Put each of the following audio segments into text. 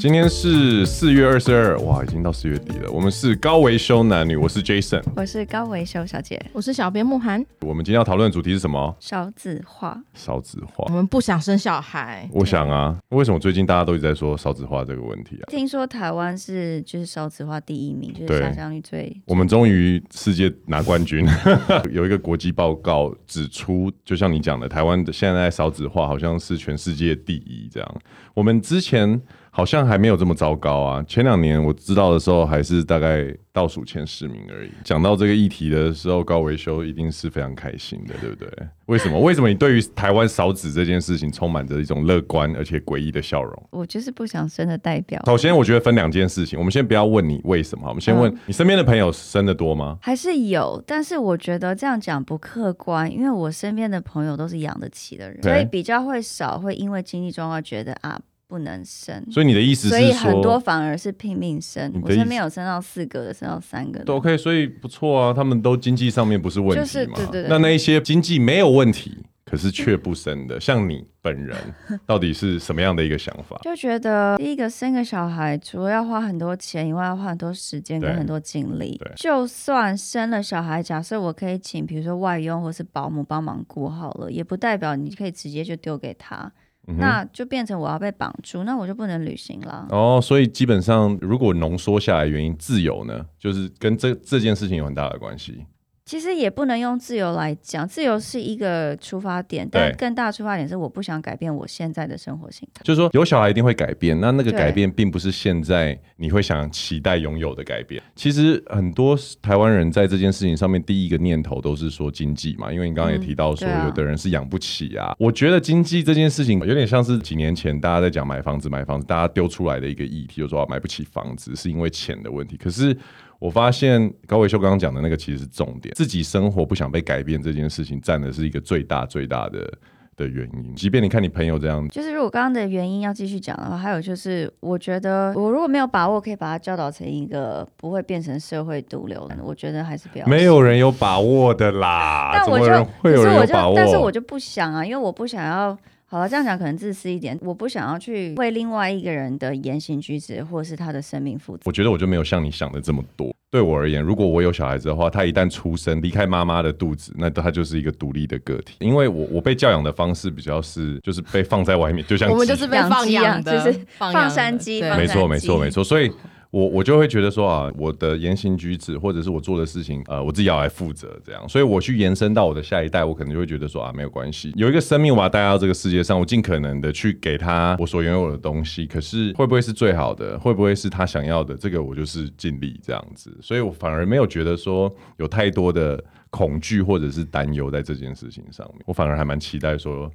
今天是四月二十二，哇，已经到四月底了。我们是高维修男女，我是 Jason，我是高维修小姐，我是小编慕涵。我们今天要讨论的主题是什么？少子化。少子化。我们不想生小孩。我想啊，为什么最近大家都一直在说少子化这个问题啊？听说台湾是就是少子化第一名，就是下降率最。我们终于世界拿冠军。有一个国际报告指出，就像你讲的，台湾的现在少子化好像是全世界第一这样。我们之前。好像还没有这么糟糕啊！前两年我知道的时候，还是大概倒数前十名而已。讲到这个议题的时候，高维修一定是非常开心的，对不对？为什么？为什么你对于台湾少子这件事情充满着一种乐观而且诡异的笑容？我就是不想生的代表。首先，我觉得分两件事情。我们先不要问你为什么，我们先问你身边的朋友生的多吗？还是有？但是我觉得这样讲不客观，因为我身边的朋友都是养得起的人，所以比较会少会因为经济状况觉得啊。不能生，所以你的意思是说，所以很多反而是拼命生。我身边有生到四个的，生到三个的，都 OK，所以不错啊。他们都经济上面不是问题嘛？就是、对对对。那那一些经济没有问题，可是却不生的，像你本人，到底是什么样的一个想法？就觉得第一个生个小孩，除了要花很多钱以外，要花很多时间跟很多精力。就算生了小孩，假设我可以请，比如说外佣或是保姆帮忙顾好了，也不代表你可以直接就丢给他。那就变成我要被绑住，那我就不能旅行了。哦，所以基本上，如果浓缩下来，原因自由呢，就是跟这这件事情有很大的关系。其实也不能用自由来讲，自由是一个出发点，但更大的出发点是我不想改变我现在的生活形态。就是说，有小孩一定会改变，那那个改变并不是现在你会想期待拥有的改变。其实很多台湾人在这件事情上面，第一个念头都是说经济嘛，因为你刚刚也提到说，有的人是养不起啊。我觉得经济这件事情有点像是几年前大家在讲买房子、买房子，大家丢出来的一个议题，就是说买不起房子是因为钱的问题。可是我发现高维修刚刚讲的那个其实是重点，自己生活不想被改变这件事情，占的是一个最大最大的的原因。即便你看你朋友这样，就是如果刚刚的原因要继续讲的话，还有就是，我觉得我如果没有把握可以把他教导成一个不会变成社会毒瘤的，我觉得还是不要。没有人有把握的啦，但我就会有人有把握？但是我就不想啊，因为我不想要。好了，这样讲可能自私一点。我不想要去为另外一个人的言行举止或是他的生命负责。我觉得我就没有像你想的这么多。对我而言，如果我有小孩子的话，他一旦出生离开妈妈的肚子，那他就是一个独立的个体。因为我我被教养的方式比较是，就是被放在外面，就像我们就是被放养的，就是放山鸡。没错，没错，没错。所以。我我就会觉得说啊，我的言行举止或者是我做的事情，呃，我自己要来负责，这样，所以我去延伸到我的下一代，我可能就会觉得说啊，没有关系，有一个生命我把它带到这个世界上，我尽可能的去给他我所拥有的东西，可是会不会是最好的，会不会是他想要的，这个我就是尽力这样子，所以我反而没有觉得说有太多的恐惧或者是担忧在这件事情上面，我反而还蛮期待说，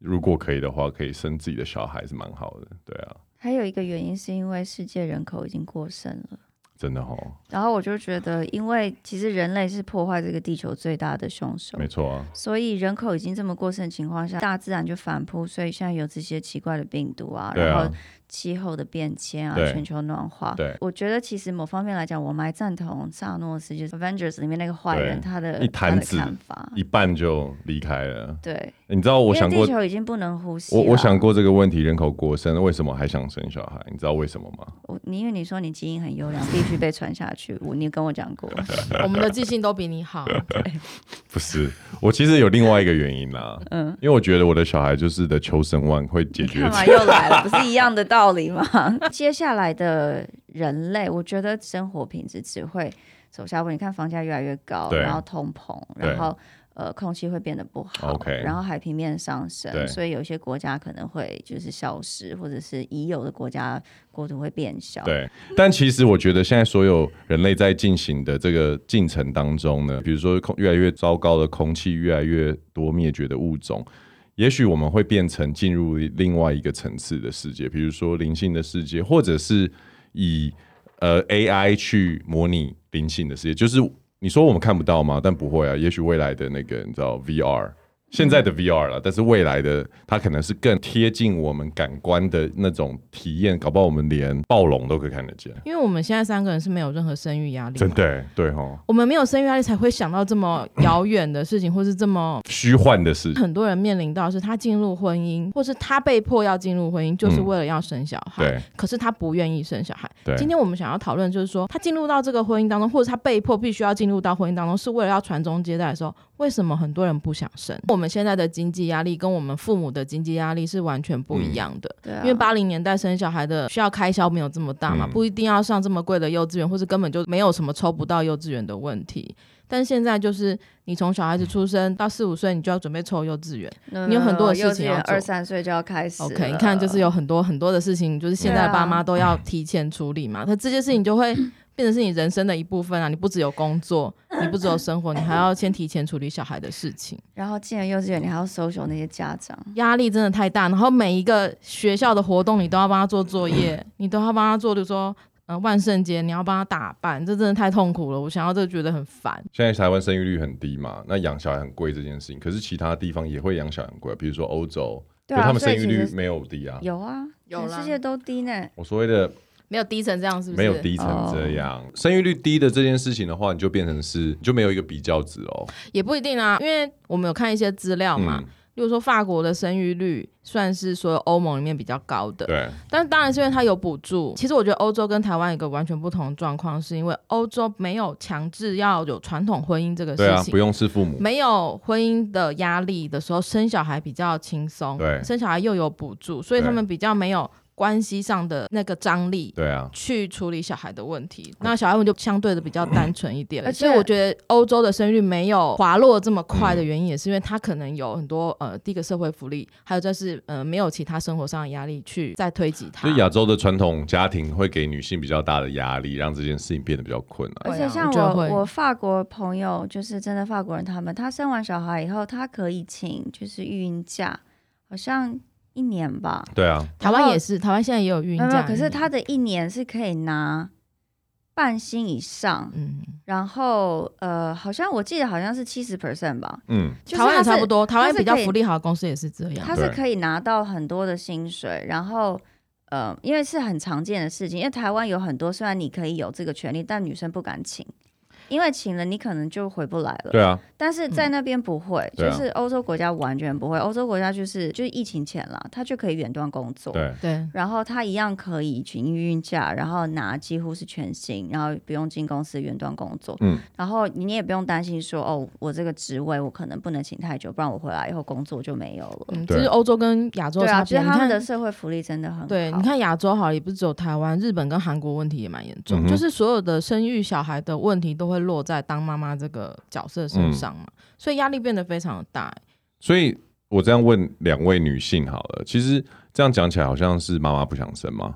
如果可以的话，可以生自己的小孩是蛮好的，对啊。还有一个原因是因为世界人口已经过剩了，真的哦。然后我就觉得，因为其实人类是破坏这个地球最大的凶手，没错啊。所以人口已经这么过剩的情况下，大自然就反扑，所以现在有这些奇怪的病毒啊，然后。气候的变迁啊，全球暖化。对，我觉得其实某方面来讲，我蛮赞同萨诺斯，就是 Avengers 里面那个坏人，他的一坛子看法，一半就离开了。对，你知道我想过，地球已经不能呼吸。我我想过这个问题，人口过剩，为什么还想生小孩？你知道为什么吗？我，你因为你说你基因很优良，必须被传下去。我，你跟我讲过，我们的记性都比你好。对，不是，我其实有另外一个原因啦。嗯，因为我觉得我的小孩就是的求生万会解决。干嘛又来了？不是一样的道理吗？接下来的人类，我觉得生活品质只会走下坡。你看房价越来越高，然后通膨，然后呃空气会变得不好然后海平面上升，所以有些国家可能会就是消失，或者是已有的国家国土会变小。对，但其实我觉得现在所有人类在进行的这个进程当中呢，比如说空越来越糟糕的空气，越来越多灭绝的物种。也许我们会变成进入另外一个层次的世界，比如说灵性的世界，或者是以呃 AI 去模拟灵性的世界。就是你说我们看不到吗？但不会啊。也许未来的那个你知道 VR 现在的 VR 了，但是未来的它可能是更贴近我们感官的那种体验，搞不好我们连暴龙都可以看得见。因为我们现在三个人是没有任何生育压力，真的对哈。我们没有生育压力，才会想到这么遥远的事情，或是这么 虚幻的事情。很多人面临到是他进入婚姻，或是他被迫要进入婚姻，就是为了要生小孩。对。可是他不愿意生小孩。对。今天我们想要讨论，就是说他进入到这个婚姻当中，或者他被迫必须要进入到婚姻当中，是为了要传宗接代的时候，为什么很多人不想生？我们现在的经济压力跟我们父母的经济压力是完全不一样的。因为八零年代生小孩的需要开销没有这么大嘛，嗯、不一定要上这么贵的幼稚园，或是根本就没有什么抽不到幼稚园的问题。但现在就是你从小孩子出生到四五岁，你就要准备抽幼稚园，嗯、你有很多的事情要做。二三岁就要开始。OK，你看就是有很多很多的事情，就是现在的爸妈都要提前处理嘛。那、啊、这些事情就会。变成是你人生的一部分啊！你不只有工作，你不只有生活，你还要先提前处理小孩的事情。然后进了幼稚园，你还要 social 那些家长，压力真的太大。然后每一个学校的活动，你都要帮他做作业，你都要帮他做，比如说呃万圣节，你要帮他打扮，这真的太痛苦了。我想要这个觉得很烦。现在台湾生育率很低嘛，那养小孩很贵这件事情，可是其他地方也会养小孩很贵，比如说欧洲，对、啊、他们生育率没有低啊，有啊，全世界都低呢。我所谓的。没有低成这样，是不是？没有低成这样，oh. 生育率低的这件事情的话，你就变成是，你就没有一个比较值哦。也不一定啊，因为我们有看一些资料嘛，嗯、例如说法国的生育率算是所有欧盟里面比较高的。对。但当然是因为它有补助。其实我觉得欧洲跟台湾一个完全不同的状况，是因为欧洲没有强制要有传统婚姻这个事情，对啊，不用是父母，没有婚姻的压力的时候，生小孩比较轻松。对。生小孩又有补助，所以他们比较没有。关系上的那个张力，对啊，去处理小孩的问题，那小孩们就相对的比较单纯一点。而且我觉得欧洲的生育没有滑落这么快的原因，也是因为他可能有很多呃，第一个社会福利，还有就是呃，没有其他生活上的压力去再推挤他。所以亚洲的传统家庭会给女性比较大的压力，让这件事情变得比较困难。而且像我我，我法国朋友，就是真的法国人，他们他生完小孩以后，他可以请就是育婴假，好像。一年吧，对啊，台湾也是，台湾现在也有孕假，可是他的一年是可以拿半薪以上，嗯，然后呃，好像我记得好像是七十 percent 吧，嗯，台湾也差不多，台湾比较福利好的公司也是这样，他是可以拿到很多的薪水，然后呃，因为是很常见的事情，因为台湾有很多，虽然你可以有这个权利，但女生不敢请。因为请了你可能就回不来了。对啊，但是在那边不会，嗯、就是欧洲国家完全不会。欧洲国家就是就是疫情前了，他就可以远端工作。对对。然后他一样可以请育婴假，然后拿几乎是全薪，然后不用进公司远端工作。嗯。然后你也不用担心说哦，我这个职位我可能不能请太久，不然我回来以后工作就没有了。嗯，就是欧洲跟亚洲差别。对啊，他们的社会福利真的很好。对，你看亚洲好，也不是只有台湾，日本跟韩国问题也蛮严重，嗯、就是所有的生育小孩的问题都会落在当妈。妈妈这个角色身上嘛，嗯、所以压力变得非常的大。所以我这样问两位女性好了，其实这样讲起来好像是妈妈不想生吗？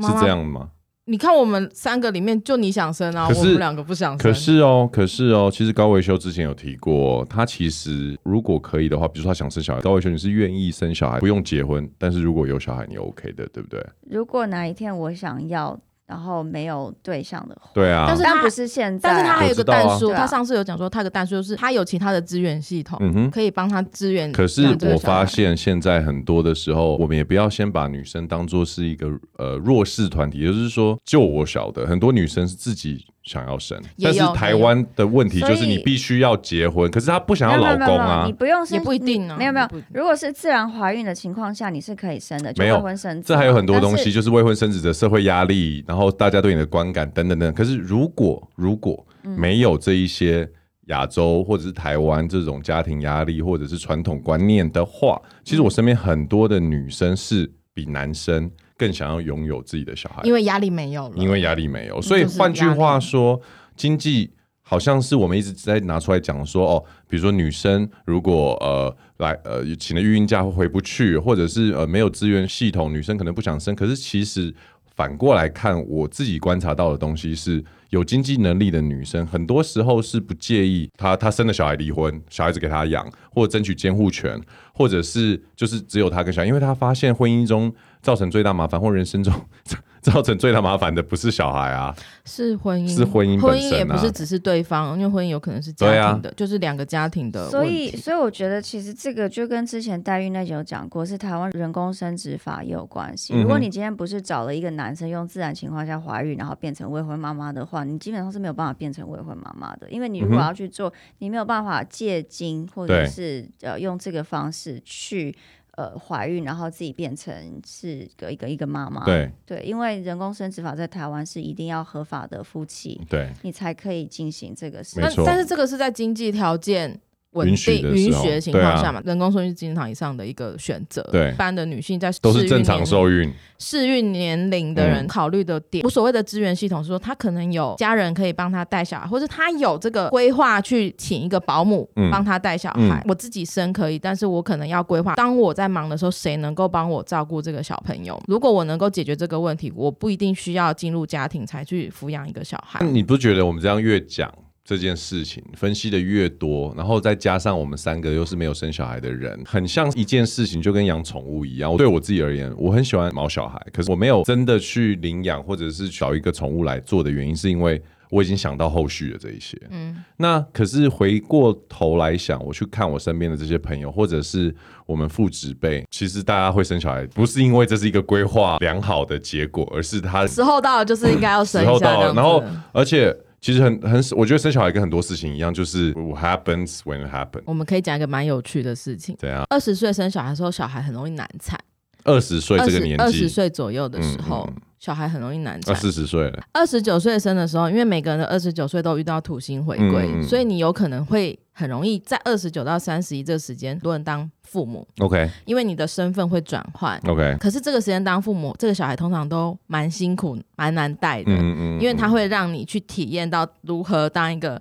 是这样吗？你看我们三个里面就你想生啊，我们两个不想生。可是哦，可是哦，其实高维修之前有提过，他其实如果可以的话，比如说他想生小孩，高维修你是愿意生小孩，不用结婚，但是如果有小孩你 OK 的，对不对？如果哪一天我想要。然后没有对象的话，对啊，但是他不是现在，但是他还有一个但书，他上次有讲说，他有个但书就是他有其他的资源系统，嗯哼，可以帮他支援。可是我发现现在很多的时候，我们也不要先把女生当做是一个呃弱势团体，也就是说，就我晓得，很多女生是自己。想要生，但是台湾的问题就是你必须要结婚，可是她不想要老公啊。你不用生也不一定啊。没有没有，如果是自然怀孕的情况下，你是可以生的，就未婚生子。这还有很多东西，就是未婚生子的社会压力，然后大家对你的观感等等等。可是如果如果没有这一些亚洲或者是台湾这种家庭压力或者是传统观念的话，其实我身边很多的女生是比男生。更想要拥有自己的小孩，因为压力没有了。因为压力没有，所以换句话说，经济好像是我们一直在拿出来讲说哦，比如说女生如果呃来呃请了育婴假回不去，或者是呃没有资源系统，女生可能不想生。可是其实反过来看，我自己观察到的东西是，有经济能力的女生，很多时候是不介意她她生了小孩离婚，小孩子给她养，或者争取监护权，或者是就是只有她跟小孩，因为她发现婚姻中。造成最大麻烦或人生中 造成最大麻烦的不是小孩啊，是婚姻，是婚姻、啊，婚姻也不是只是对方，因为婚姻有可能是家庭的，啊、就是两个家庭的。所以，所以我觉得其实这个就跟之前代孕那集有讲过，是台湾人工生殖法也有关系。如果你今天不是找了一个男生用自然情况下怀孕，然后变成未婚妈妈的话，你基本上是没有办法变成未婚妈妈的，因为你如果要去做，你没有办法借精或者是呃用这个方式去。呃，怀孕然后自己变成是个一个一个妈妈，对对，因为人工生殖法在台湾是一定要合法的夫妻，对，你才可以进行这个事。那但是这个是在经济条件。稳定允许的情况下嘛，啊、人工受孕是经常以上的一个选择。对，一般的女性在都是正常受孕适孕年龄的人考虑的点，无、嗯、所谓的资源系统是说，他可能有家人可以帮他带小孩，或者他有这个规划去请一个保姆帮他带小孩。嗯、我自己生可以，但是我可能要规划，当我在忙的时候，谁能够帮我照顾这个小朋友？如果我能够解决这个问题，我不一定需要进入家庭才去抚养一个小孩。你不觉得我们这样越讲？这件事情分析的越多，然后再加上我们三个又是没有生小孩的人，很像一件事情，就跟养宠物一样。我对我自己而言，我很喜欢毛小孩，可是我没有真的去领养或者是找一个宠物来做的原因，是因为我已经想到后续的这一些。嗯，那可是回过头来想，我去看我身边的这些朋友，或者是我们父子辈，其实大家会生小孩，不是因为这是一个规划良好的结果，而是他时候到了，就是应该要生。时候到了，然后而且。其实很很，我觉得生小孩跟很多事情一样，就是 happens when it happens。我们可以讲一个蛮有趣的事情。对啊，二十岁生小孩的时候，小孩很容易难产。二十岁这个年纪，二十岁左右的时候。嗯嗯小孩很容易难产。四十岁了，二十九岁生的时候，因为每个人的二十九岁都遇到土星回归，嗯、所以你有可能会很容易在二十九到三十一这个时间，多人当父母。OK，因为你的身份会转换。OK，可是这个时间当父母，这个小孩通常都蛮辛苦、蛮难带的。嗯嗯，嗯，因为他会让你去体验到如何当一个。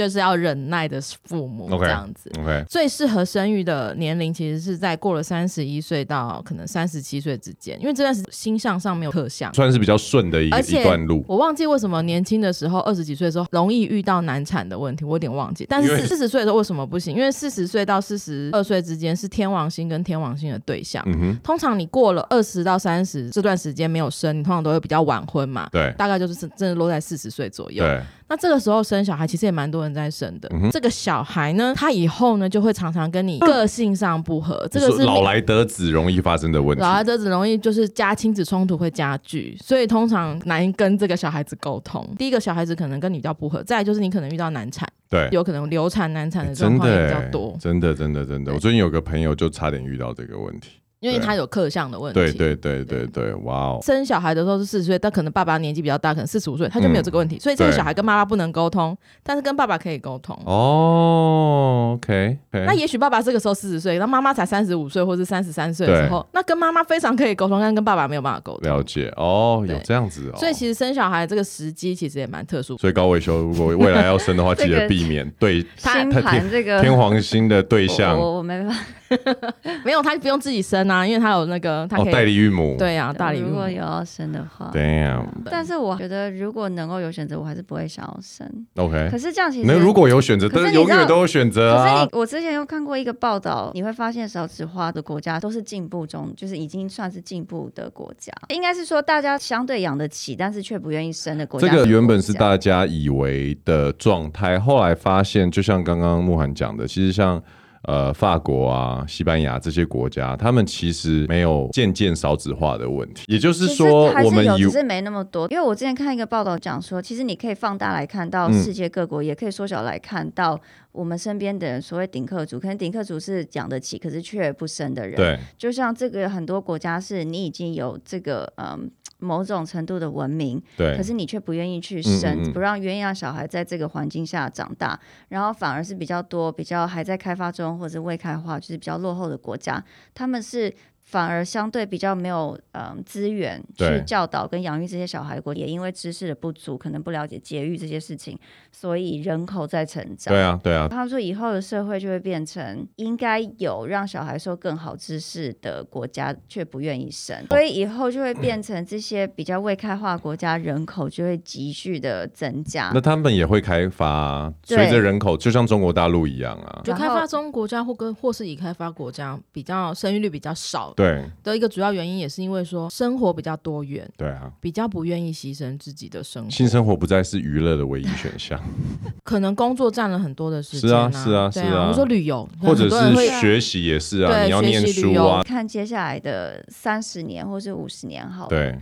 就是要忍耐的父母这样子。Okay. 最适合生育的年龄其实是在过了三十一岁到可能三十七岁之间，因为这段时星象上没有特象，算是比较顺的一一段路。我忘记为什么年轻的时候二十几岁的时候容易遇到难产的问题，我有点忘记。但是四十岁的时候为什么不行？因为四十岁到四十二岁之间是天王星跟天王星的对象。嗯哼。通常你过了二十到三十这段时间没有生，你通常都会比较晚婚嘛。对。大概就是真的落在四十岁左右。对。那这个时候生小孩其实也蛮多人在生的。嗯、这个小孩呢，他以后呢就会常常跟你 个性上不合。嗯、这个是老来得子容易发生的问题。老来得子容易就是加亲子冲突会加剧，所以通常难跟这个小孩子沟通。第一个小孩子可能跟你比较不合，再来就是你可能遇到难产，对，有可能流产难产的状况也比较多。真的，真的，真的，我最近有个朋友就差点遇到这个问题。因为他有克相的问题。对对对对对，哇哦！生小孩的时候是四十岁，但可能爸爸年纪比较大，可能四十五岁，他就没有这个问题。所以这个小孩跟妈妈不能沟通，但是跟爸爸可以沟通。哦，OK。那也许爸爸这个时候四十岁，那妈妈才三十五岁或是三十三岁的时候，那跟妈妈非常可以沟通，但跟爸爸没有办法沟通。了解哦，有这样子哦。所以其实生小孩这个时机其实也蛮特殊。所以高维修，如果未来要生的话，记得避免对 星盘这个天皇星的对象。我我没办法。没有，他不用自己生啊，因为他有那个，他可以代理孕母。对呀，代理孕母。如果有要生的话，对呀。但是我觉得，如果能够有选择，我还是不会想要生。OK。可是这样其实，那如果有选择，但是永远都有选择啊。可是你，我之前有看过一个报道，你会发现少子化的国家都是进步中，就是已经算是进步的国家。应该是说，大家相对养得起，但是却不愿意生的国家。这个原本是大家以为的状态，后来发现，就像刚刚慕涵讲的，其实像。呃，法国啊、西班牙这些国家，他们其实没有渐渐少子化的问题。也就是说，我们有只是没那么多。因为我之前看一个报道讲说，其实你可以放大来看到世界各国，嗯、也可以缩小来看到我们身边的人。所谓顶客族，可能顶客族是养得起，可是却不生的人。对，就像这个很多国家是你已经有这个嗯。某种程度的文明，对，可是你却不愿意去生，嗯嗯，不让鸳鸯小孩在这个环境下长大，然后反而是比较多比较还在开发中或者未开化，就是比较落后的国家，他们是。反而相对比较没有嗯资源去教导跟养育这些小孩，国也因为知识的不足，可能不了解节育这些事情，所以人口在成长。对啊，对啊。他说以后的社会就会变成应该有让小孩受更好知识的国家，却不愿意生，所以以后就会变成这些比较未开化国家人口就会急剧的增加。那他们也会开发，随着人口就像中国大陆一样啊，就开发中国家或跟或是已开发国家比较生育率比较少。少对。的一个主要原因，也是因为说生活比较多元，对啊，比较不愿意牺牲自己的生活，性生活不再是娱乐的唯一选项，可能工作占了很多的时间，是啊是啊是啊，我说旅游或者是学习也是啊，你要念书啊，看接下来的三十年或是五十年好了，对。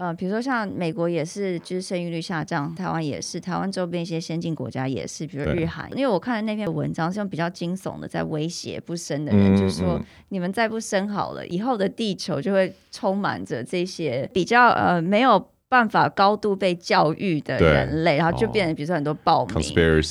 呃，比如说像美国也是，就是生育率下降，台湾也是，台湾周边一些先进国家也是，比如日韩。因为我看的那篇文章是用比较惊悚的，在威胁不生的人，嗯、就是说、嗯、你们再不生好了，以后的地球就会充满着这些比较呃没有。办法高度被教育的人类，然后就变成比如说很多暴民，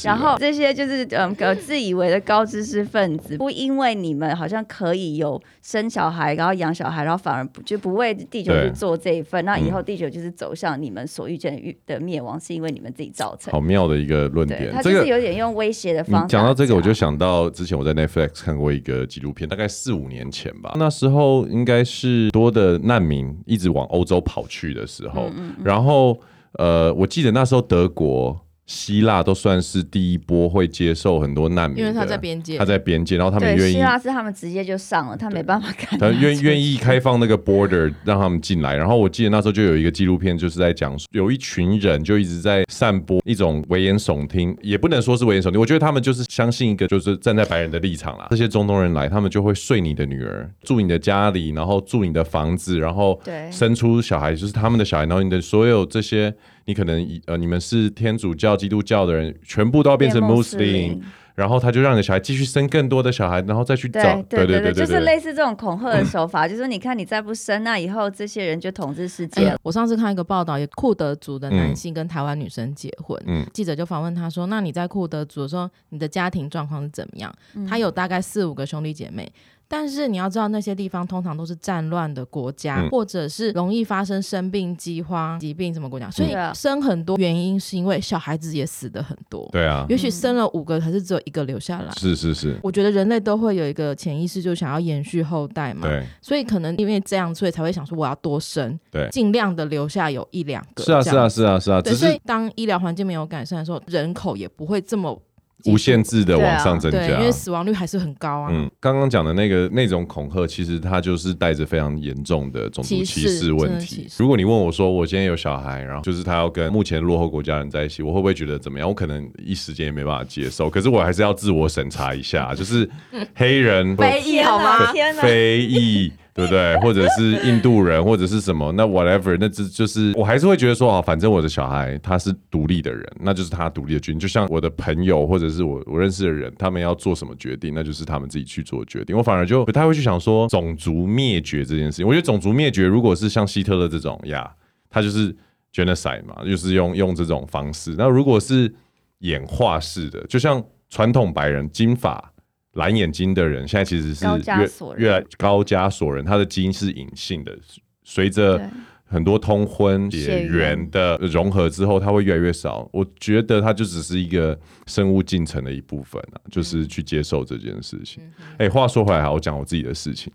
然后这些就是嗯，自以为的高知识分子，不因为你们好像可以有生小孩，然后养小孩，然后反而不就不为地球去做这一份，那以后地球就是走向你们所预见的灭亡，是因为你们自己造成。好妙的一个论点，他就是有点用威胁的方式。讲到这个，我就想到之前我在 Netflix 看过一个纪录片，大概四五年前吧，那时候应该是多的难民一直往欧洲跑去的时候，嗯嗯然后。呃，我记得那时候德国。希腊都算是第一波会接受很多难民，因为他在边界，他在边界，然后他们愿意。希腊是他们直接就上了，他没办法看。他愿愿意开放那个 border 让他们进来，然后我记得那时候就有一个纪录片，就是在讲有一群人就一直在散播一种危言耸听，也不能说是危言耸听，我觉得他们就是相信一个就是站在白人的立场啦。这些中东人来，他们就会睡你的女儿，住你的家里，然后住你的房子，然后生出小孩就是他们的小孩，然后你的所有这些。你可能呃，你们是天主教、基督教的人，全部都要变成穆斯林，然后他就让你的小孩继续生更多的小孩，然后再去找，对对对对，就是类似这种恐吓的手法，嗯、就是说你看你再不生，那以后这些人就统治世界了。我上次看一个报道，有库德族的男性跟台湾女生结婚，嗯、记者就访问他说：“那你在库德族的时候，你的家庭状况是怎么样？”嗯、他有大概四五个兄弟姐妹。但是你要知道，那些地方通常都是战乱的国家，嗯、或者是容易发生生病、饥荒、疾病什么国家，所以生很多原因是因为小孩子也死的很多。对啊，也许生了五个，还是只有一个留下来。是是是，我觉得人类都会有一个潜意识，就想要延续后代嘛。对，所以可能因为这样，所以才会想说我要多生，对，尽量的留下有一两个。是啊是啊是啊是啊，只是当医疗环境没有改善的时候，人口也不会这么。无限制的往上增加，因为死亡率还是很高啊。嗯，刚刚讲的那个那种恐吓，其实它就是带着非常严重的种族歧视问题。如果你问我说，我今天有小孩，然后就是他要跟目前落后国家人在一起，我会不会觉得怎么样？我可能一时间也没办法接受。可是我还是要自我审查一下，就是黑人 非裔好吗？非裔。对不对？或者是印度人，或者是什么？那 whatever，那这就是我还是会觉得说啊，反正我的小孩他是独立的人，那就是他独立的决定。就像我的朋友或者是我我认识的人，他们要做什么决定，那就是他们自己去做决定。我反而就不太会去想说种族灭绝这件事情。我觉得种族灭绝如果是像希特勒这种呀，他就是 genocide 嘛，就是用用这种方式。那如果是演化式的，就像传统白人金发。蓝眼睛的人现在其实是越越来高加索人，他的基因是隐性的，随着很多通婚血缘的融合之后，他会越来越少。我觉得他就只是一个生物进程的一部分啊，就是去接受这件事情。哎、欸，话说回来，我讲我自己的事情，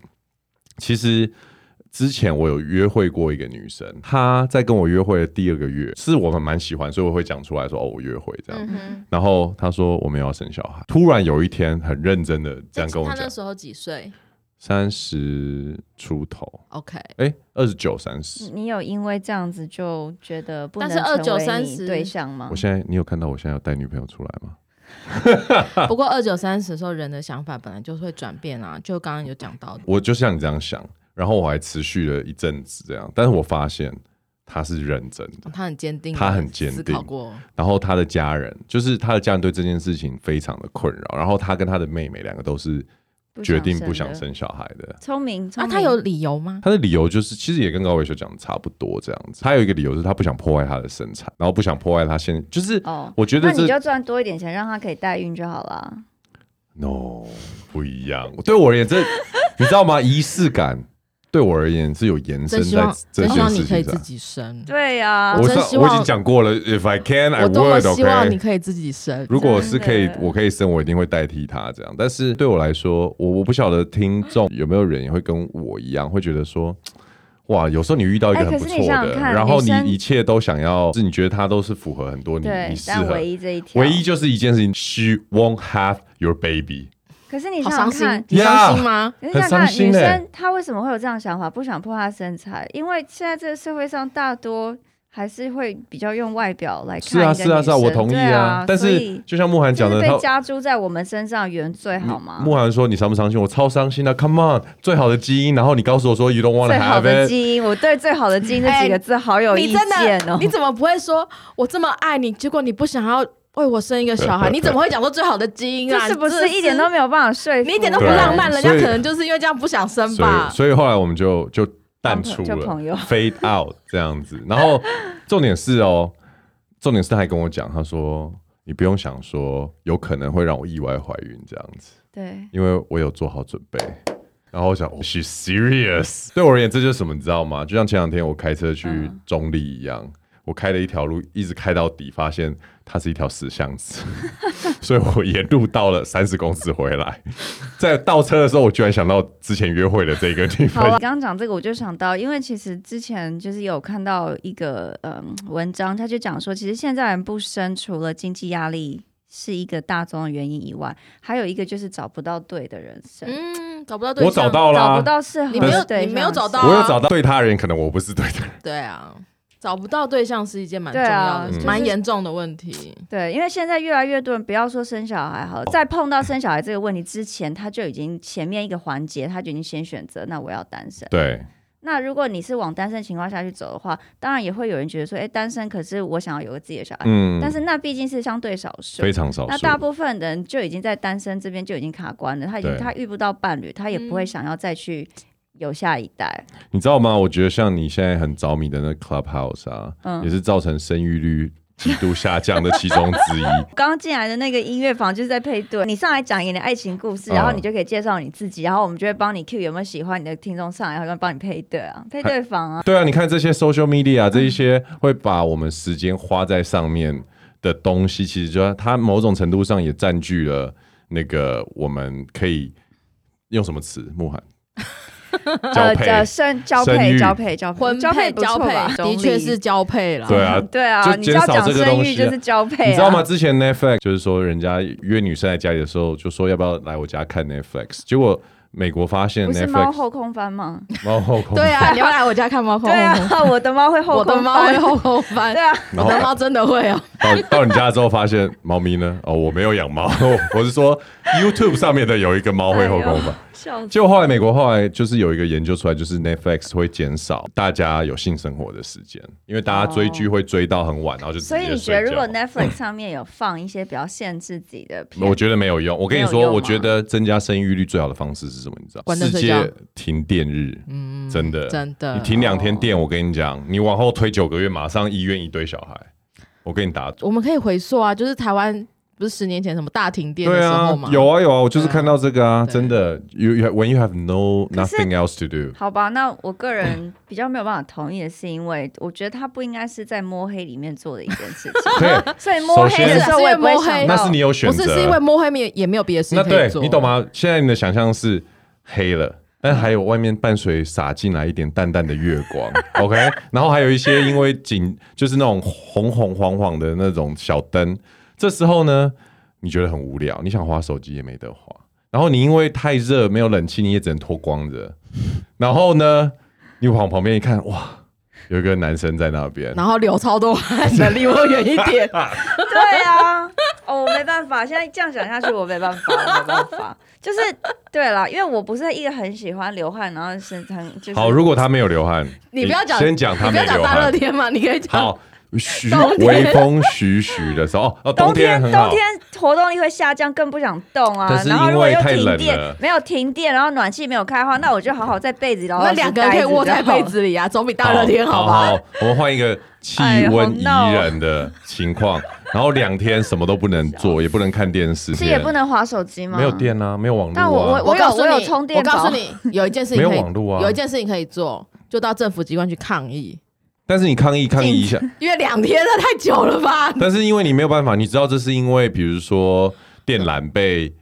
其实。之前我有约会过一个女生，她在跟我约会的第二个月，是我们蛮喜欢，所以我会讲出来说哦，我约会这样。嗯、然后她说我们要生小孩，突然有一天很认真的这样跟我讲。她那时候几岁？三十出头。OK，哎，二十九、三十。你有因为这样子就觉得不能成为你对象吗？我现在，你有看到我现在有带女朋友出来吗？不过二九三十的时候，人的想法本来就会转变啊，就刚刚有讲到的。我就像你这样想。然后我还持续了一阵子这样，但是我发现他是认真的，他很坚定，他很坚定。然后他的家人，就是他的家人对这件事情非常的困扰。然后他跟他的妹妹两个都是决定不想生小孩的。聪明，那他有理由吗？他的理由就是，其实也跟高伟修讲的差不多这样子。他有一个理由是他不想破坏他的生产，然后不想破坏他现就是哦，我觉得那你就赚多一点钱，让他可以代孕就好了。No，不一样。对我而言，这 你知道吗？仪式感。对我而言是有延伸在这件事情上。真希望你可以自己生。对呀，我真希望我已经讲过了，If I can, I would. 我多么希望你可以自己生。如果是可以，我可以生，我一定会代替他这样。但是对我来说，我我不晓得听众有没有人也会跟我一样，会觉得说，哇，有时候你遇到一个很不错的，然后你一切都想要，是你觉得他都是符合很多你你适合，唯一这一条，唯一就是一件事情，She won't have your baby。可是你想想看，你伤心吗？你想想看，女生她为什么会有这样想法？不想破坏身材，因为现在这个社会上大多。还是会比较用外表来看。是啊，是啊，是啊，我同意啊。啊但是就像慕寒讲的，被加诸在我们身上原罪好吗？慕寒说：“你伤不伤心？我超伤心的。”Come on，最好的基因。然后你告诉我说：“You don't want to have it。”最好的基因，我对“最好的基因”这几个字好有意见哦。欸、你怎么不会说我这么爱你，结果你不想要为我生一个小孩？你怎么会讲说最好的基因啊？这是不是一点都没有办法说服？你一点都不浪漫，人家可能就是因为这样不想生吧。所以，所以后来我们就就。淡出了，fade out 这样子。然后重点是哦，重点是他还跟我讲，他说你不用想说有可能会让我意外怀孕这样子。对，因为我有做好准备。然后我想，she's serious。对我而言，这就是什么，你知道吗？就像前两天我开车去中立一样。我开了一条路，一直开到底，发现它是一条死巷子，所以我沿路倒了三十公尺回来。在倒车的时候，我居然想到之前约会的这个地方。好，你刚刚讲这个，我就想到，因为其实之前就是有看到一个嗯文章，他就讲说，其实现在人不生，除了经济压力是一个大宗的原因以外，还有一个就是找不到对的人生。嗯，找不到对的人生，我找到了，找不到适合，你没有，你没有找到，啊，我有找到对他人，可能我不是对的人。对啊。找不到对象是一件蛮重要的、蛮严、啊、重的问题。对，因为现在越来越多人，不要说生小孩好了，在碰到生小孩这个问题之前，他就已经前面一个环节，他就已经先选择，那我要单身。对。那如果你是往单身情况下去走的话，当然也会有人觉得说，哎、欸，单身可是我想要有个自己的小孩。嗯。但是那毕竟是相对少数，非常少数。那大部分人就已经在单身这边就已经卡关了，他已经他遇不到伴侣，他也不会想要再去。有下一代，你知道吗？我觉得像你现在很着迷的那 Clubhouse 啊，嗯、也是造成生育率极度下降的其中之一。刚刚进来的那个音乐房就是在配对，你上来讲一点爱情故事，然后你就可以介绍你自己，然后我们就会帮你 Q 有没有喜欢你的听众上来，然后帮你配对啊，配对房啊。对啊，你看这些 social media 这一些会把我们时间花在上面的东西，其实就它某种程度上也占据了那个我们可以用什么词？慕寒。交配、生、交配、交配、交配、婚配、交配，的确是交配了。对啊，对啊，你要讲生育就是交配。你知道吗？之前 Netflix 就是说，人家约女生来家里的时候，就说要不要来我家看 Netflix，结果美国发现 Netflix 不是猫后空翻吗？猫后空翻。对啊，你要来我家看猫后空翻。对啊，我的猫会后空翻。我的猫会后空翻。对啊，我的猫真的会哦。到 到你家之后发现猫咪呢？哦，我没有养猫，我是说 YouTube 上面的有一个猫会后空翻。就后来美国后来就是有一个研究出来，就是 Netflix 会减少大家有性生活的时间，因为大家追剧会追到很晚，然后就所以你觉得如果 Netflix 上面有放一些比较限制自己的片，我觉得没有用。我跟你说，我觉得增加生育率最好的方式是什么？你知道？世界停电日，嗯，真的真的，你停两天电，我跟你讲，你往后推九个月，马上医院一堆小孩，我跟你打。我们可以回溯啊，就是台湾。不是十年前什么大停电的时候吗？对啊，有啊有啊，我就是看到这个啊，真的。You you when you have no nothing else to do。好吧，那我个人比较没有办法同意的是，因为我觉得他不应该是在摸黑里面做的一件事情。所以摸黑的时候我也摸黑，那是你有选择。不是，是因为摸黑没也没有别的事情可以做。那对，你懂吗？现在你的想象是黑了，但还有外面伴随洒进来一点淡淡的月光。OK，然后还有一些因为景就是那种红红黄黄的那种小灯。这时候呢，你觉得很无聊，你想划手机也没得划，然后你因为太热没有冷气，你也只能脱光着。然后呢，你往旁边一看，哇，有一个男生在那边，然后流超多汗的，离我远一点。对啊，哦，我没办法，现在这样想下去，我没办法，我没办法。就是对了，因为我不是一个很喜欢流汗，然后身上就是好。如果他没有流汗，你不要讲，先讲他没流汗。你不要讲大热天嘛，你可以讲。徐微风徐徐的时候，哦，冬天很好。冬天活动力会下降，更不想动啊。然后如果又停电，没有停电，然后暖气没有开的话，那我就好好在被子里。那两个人可以窝在被子里啊，总比大热天好吧？好，我们换一个气温宜人的情况，然后两天什么都不能做，也不能看电视，是也不能划手机吗？没有电啊，没有网络。但我我我有我有充电。我告诉你，有一件事情可以，没有网络啊，有一件事情可以做，就到政府机关去抗议。但是你抗议抗议一下，因为两天了太久了吧？但是因为你没有办法，你知道这是因为比如说电缆被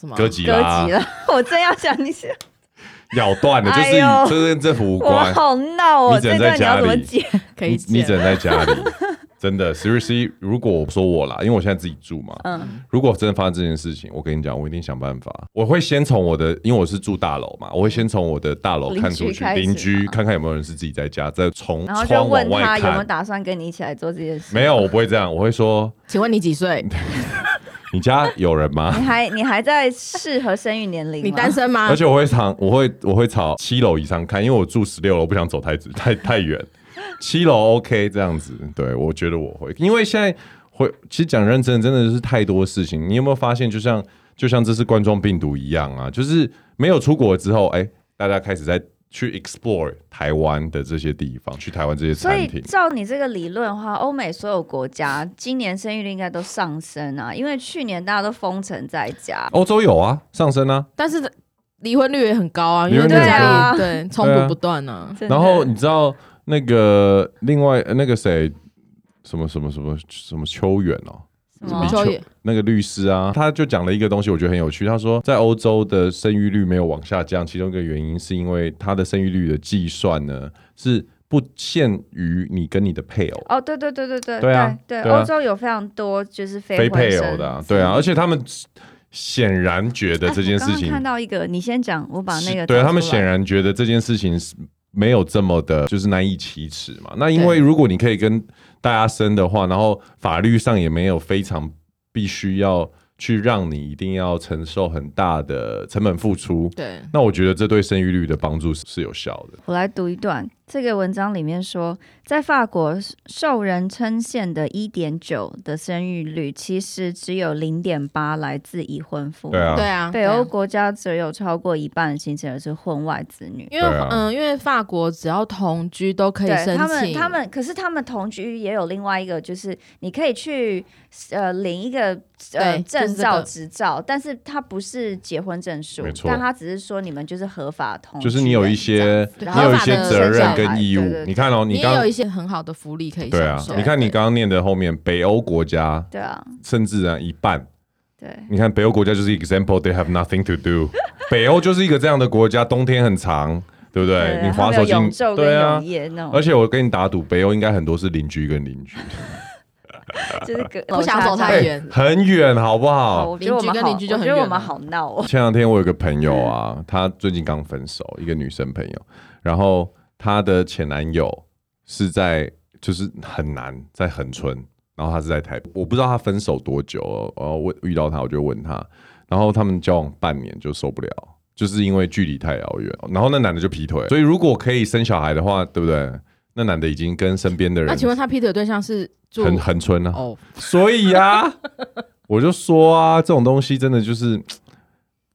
什么割吉拉，我真要讲一下 咬断了，就是这跟政府无关。好闹哦！你只能在家里，可以，你只能在家里。真的，seriously，如果我说我啦，因为我现在自己住嘛，嗯，如果真的发生这件事情，我跟你讲，我一定想办法。我会先从我的，因为我是住大楼嘛，我会先从我的大楼看出去，邻居看看有没有人是自己在家，再从窗往外看，有没有打算跟你一起来做这件事？没有，我不会这样，我会说，请问你几岁？你家有人吗？你还你还在适合生育年龄？你单身吗？而且我会朝我会我会朝七楼以上看，因为我住十六楼，我不想走太直太太远。七楼 OK 这样子，对，我觉得我会，因为现在会其实讲认真的，真的是太多事情。你有没有发现，就像就像这次冠状病毒一样啊，就是没有出国之后，哎、欸，大家开始在去 explore 台湾的这些地方，去台湾这些餐厅。所以照你这个理论的话，欧美所有国家今年生育率应该都上升啊，因为去年大家都封城在家。欧洲有啊，上升啊，但是离婚率也很高啊，因为在家里对冲突不断啊。然后你知道。那个另外那个谁，什么什么什么什么秋远哦，什么秋远那个律师啊，他就讲了一个东西，我觉得很有趣。他说，在欧洲的生育率没有往下降，其中一个原因是因为他的生育率的计算呢是不限于你跟你的配偶。哦，对对对对对，对啊，对，欧洲有非常多就是非非配偶的啊，对啊，而且他们显然觉得这件事情，看到一个，你先讲，我把那个，对他们显然觉得这件事情是。没有这么的，就是难以启齿嘛。那因为如果你可以跟大家生的话，然后法律上也没有非常必须要去让你一定要承受很大的成本付出。对，那我觉得这对生育率的帮助是是有效的。我来读一段。这个文章里面说，在法国受人称羡的一点九的生育率，其实只有零点八来自已婚妇。对啊，对啊。北欧国家则有超过一半的新生儿是婚外子女。因为，嗯，因为法国只要同居都可以申请。他们，他们，可是他们同居也有另外一个，就是你可以去呃领一个呃证照执照，但是它不是结婚证书，但他只是说你们就是合法同居，就是你有一些，你有一些责任。跟义务，对对对，你看哦，你刚有一些很好的福利可以对啊。你看你刚刚念的后面，北欧国家对啊，甚至啊一半对。你看北欧国家就是 example，they have nothing to do。北欧就是一个这样的国家，冬天很长，对不对？对你滑手机，对啊。而且我跟你打赌，北欧应该很多是邻居跟邻居。就是 不想走太远，很远，好不好？邻居跟邻居就很远，我觉得我们好闹哦。前两天我有个朋友啊，他最近刚分手，一个女生朋友，然后。她的前男友是在，就是很难在恒春，然后他是在台北，我不知道他分手多久，然后我遇到他，我就问他，然后他们交往半年就受不了，就是因为距离太遥远，然后那男的就劈腿，所以如果可以生小孩的话，对不对？那男的已经跟身边的人，那请问他劈腿的对象是恒恒春呢？哦，所以啊，我就说啊，这种东西真的就是。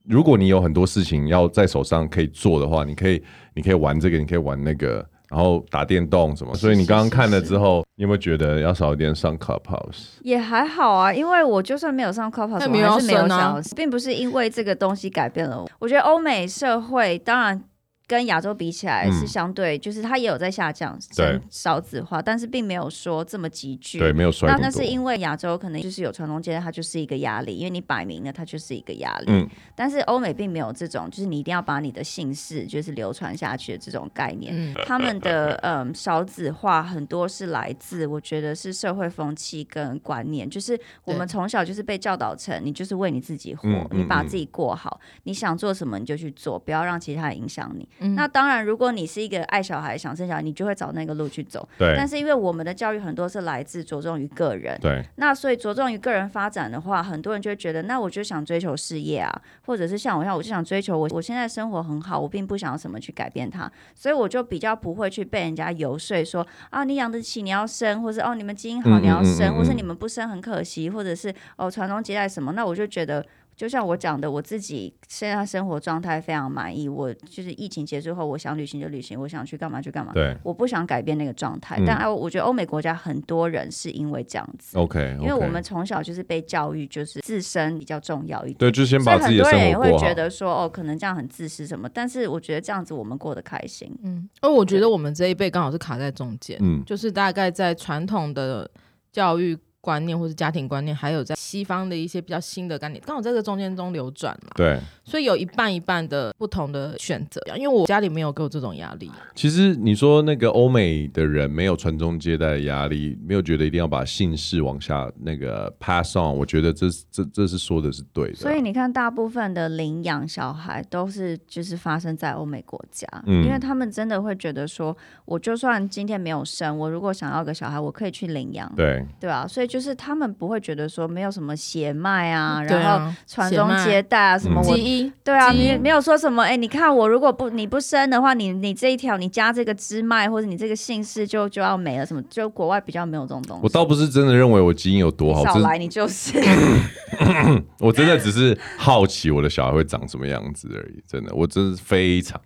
如果你有很多事情要在手上可以做的话，你可以，你可以玩这个，你可以玩那个，然后打电动什么。所以你刚刚看了之后，你有没有觉得要少一点上 Clubhouse？也还好啊，因为我就算没有上 Clubhouse，我还是没有想，并不是因为这个东西改变了我。我觉得欧美社会当然。跟亚洲比起来是相对，嗯、就是它也有在下降，少子化，但是并没有说这么急剧。对，没有衰。那那是因为亚洲可能就是有传统接代，它就是一个压力，因为你摆明了它就是一个压力。嗯。但是欧美并没有这种，就是你一定要把你的姓氏就是流传下去的这种概念。嗯。他们的嗯少子化很多是来自，我觉得是社会风气跟观念，就是我们从小就是被教导成，你就是为你自己活，嗯、你把自己过好，嗯、你想做什么你就去做，不要让其他人影响你。嗯、那当然，如果你是一个爱小孩、想生小孩，你就会找那个路去走。对。但是因为我们的教育很多是来自着重于个人。对。那所以着重于个人发展的话，很多人就会觉得，那我就想追求事业啊，或者是像我一样，我就想追求我我现在生活很好，我并不想要什么去改变它，所以我就比较不会去被人家游说说啊，你养得起你要生，或是哦你们基因好你要生，或是你们不生很可惜，或者是哦传宗接代什么，那我就觉得。就像我讲的，我自己现在生活状态非常满意。我就是疫情结束后，我想旅行就旅行，我想去干嘛就干嘛。对，我不想改变那个状态。嗯、但我觉得欧美国家很多人是因为这样子。OK，, okay. 因为我们从小就是被教育，就是自身比较重要一点。对，就先把自己的生活很多人也会觉得说，哦，可能这样很自私什么。但是我觉得这样子我们过得开心。嗯，而我觉得我们这一辈刚好是卡在中间。嗯，就是大概在传统的教育。观念或是家庭观念，还有在西方的一些比较新的概念，刚好在这个中间中流转嘛。对，所以有一半一半的不同的选择。因为我家里没有给我这种压力。其实你说那个欧美的人没有传宗接代的压力，没有觉得一定要把姓氏往下那个 pass on，我觉得这这这是说的是对的。所以你看，大部分的领养小孩都是就是发生在欧美国家，嗯，因为他们真的会觉得说，我就算今天没有生，我如果想要个小孩，我可以去领养，对对啊，所以就是他们不会觉得说没有什么血脉啊，然后传宗接代啊什么基因，对啊，你没有说什么，哎，你看我如果不你不生的话，你你这一条你加这个支脉或者你这个姓氏就就要没了，什么就国外比较没有这种东西。我倒不是真的认为我基因有多好，少来你就是，我真的只是好奇我的小孩会长什么样子而已，真的，我真是非常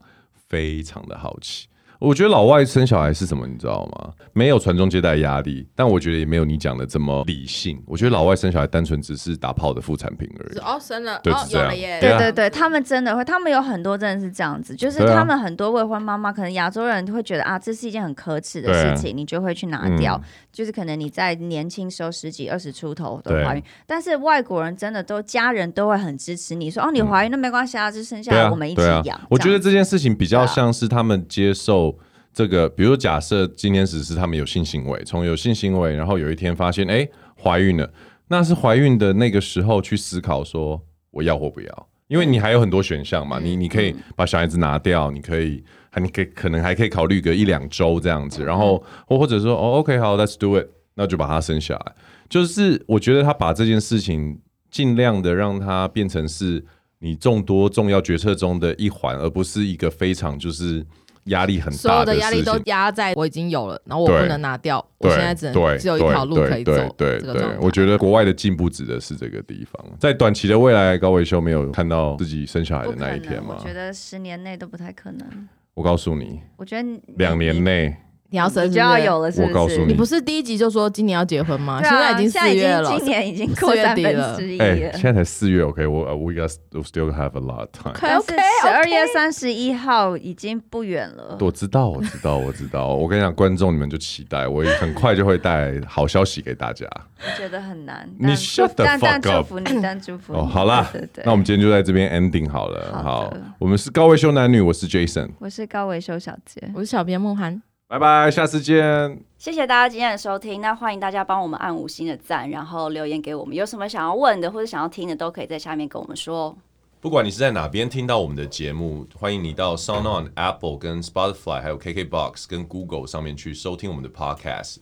非常的好奇。我觉得老外生小孩是什么，你知道吗？没有传宗接代压力，但我觉得也没有你讲的这么理性。我觉得老外生小孩单纯只是打炮的副产品而已。哦，生了，对，哦，有了耶。对对对，他们真的会，他们有很多真的是这样子，就是他们很多未婚妈妈，可能亚洲人会觉得啊，这是一件很可耻的事情，你就会去拿掉。嗯、就是可能你在年轻时候十几二十出头的怀孕，但是外国人真的都家人都会很支持你说哦，你怀孕那没关系啊，就生下来我们一起养。我觉得这件事情比较像是他们接受。这个，比如假设今天只是他们有性行为，从有性行为，然后有一天发现，哎，怀孕了，那是怀孕的那个时候去思考说我要或不要，因为你还有很多选项嘛，你你可以把小孩子拿掉，你可以还你可以可能还可以考虑个一两周这样子，然后或或者说哦，OK 好，Let's do it，那就把它生下来。就是我觉得他把这件事情尽量的让它变成是你众多重要决策中的一环，而不是一个非常就是。压力很大，所有的压力都压在我已经有了，然后我不能拿掉，我现在只能只有一条路可以走。对对对，我觉得国外的进步指的是这个地方，在短期的未来，高维修没有看到自己生小孩的那一天吗？我觉得十年内都不太可能。我告诉你，我觉得两年内。你要生就要有了，是不是？我告诉你，你不是第一集就说今年要结婚吗？现在已经四月了，今年已经过三分之一了。哎，现在才四月，OK，我 we got still have a lot of time。OK，十二月三十一号已经不远了。我知道，我知道，我知道。我跟你讲，观众你们就期待，我很快就会带好消息给大家。我觉得很难，你 shut the fuck up，祝福你，但祝福你。哦，好啦，那我们今天就在这边 ending 好了。好，我们是高维修男女，我是 Jason，我是高维修小杰，我是小编慕寒。拜拜，下次见。谢谢大家今天的收听，那欢迎大家帮我们按五星的赞，然后留言给我们，有什么想要问的或者想要听的，都可以在下面跟我们说。不管你是在哪边听到我们的节目，欢迎你到 SoundOn、Apple、跟 Spotify，还有 KKBox 跟 Google 上面去收听我们的 Podcast。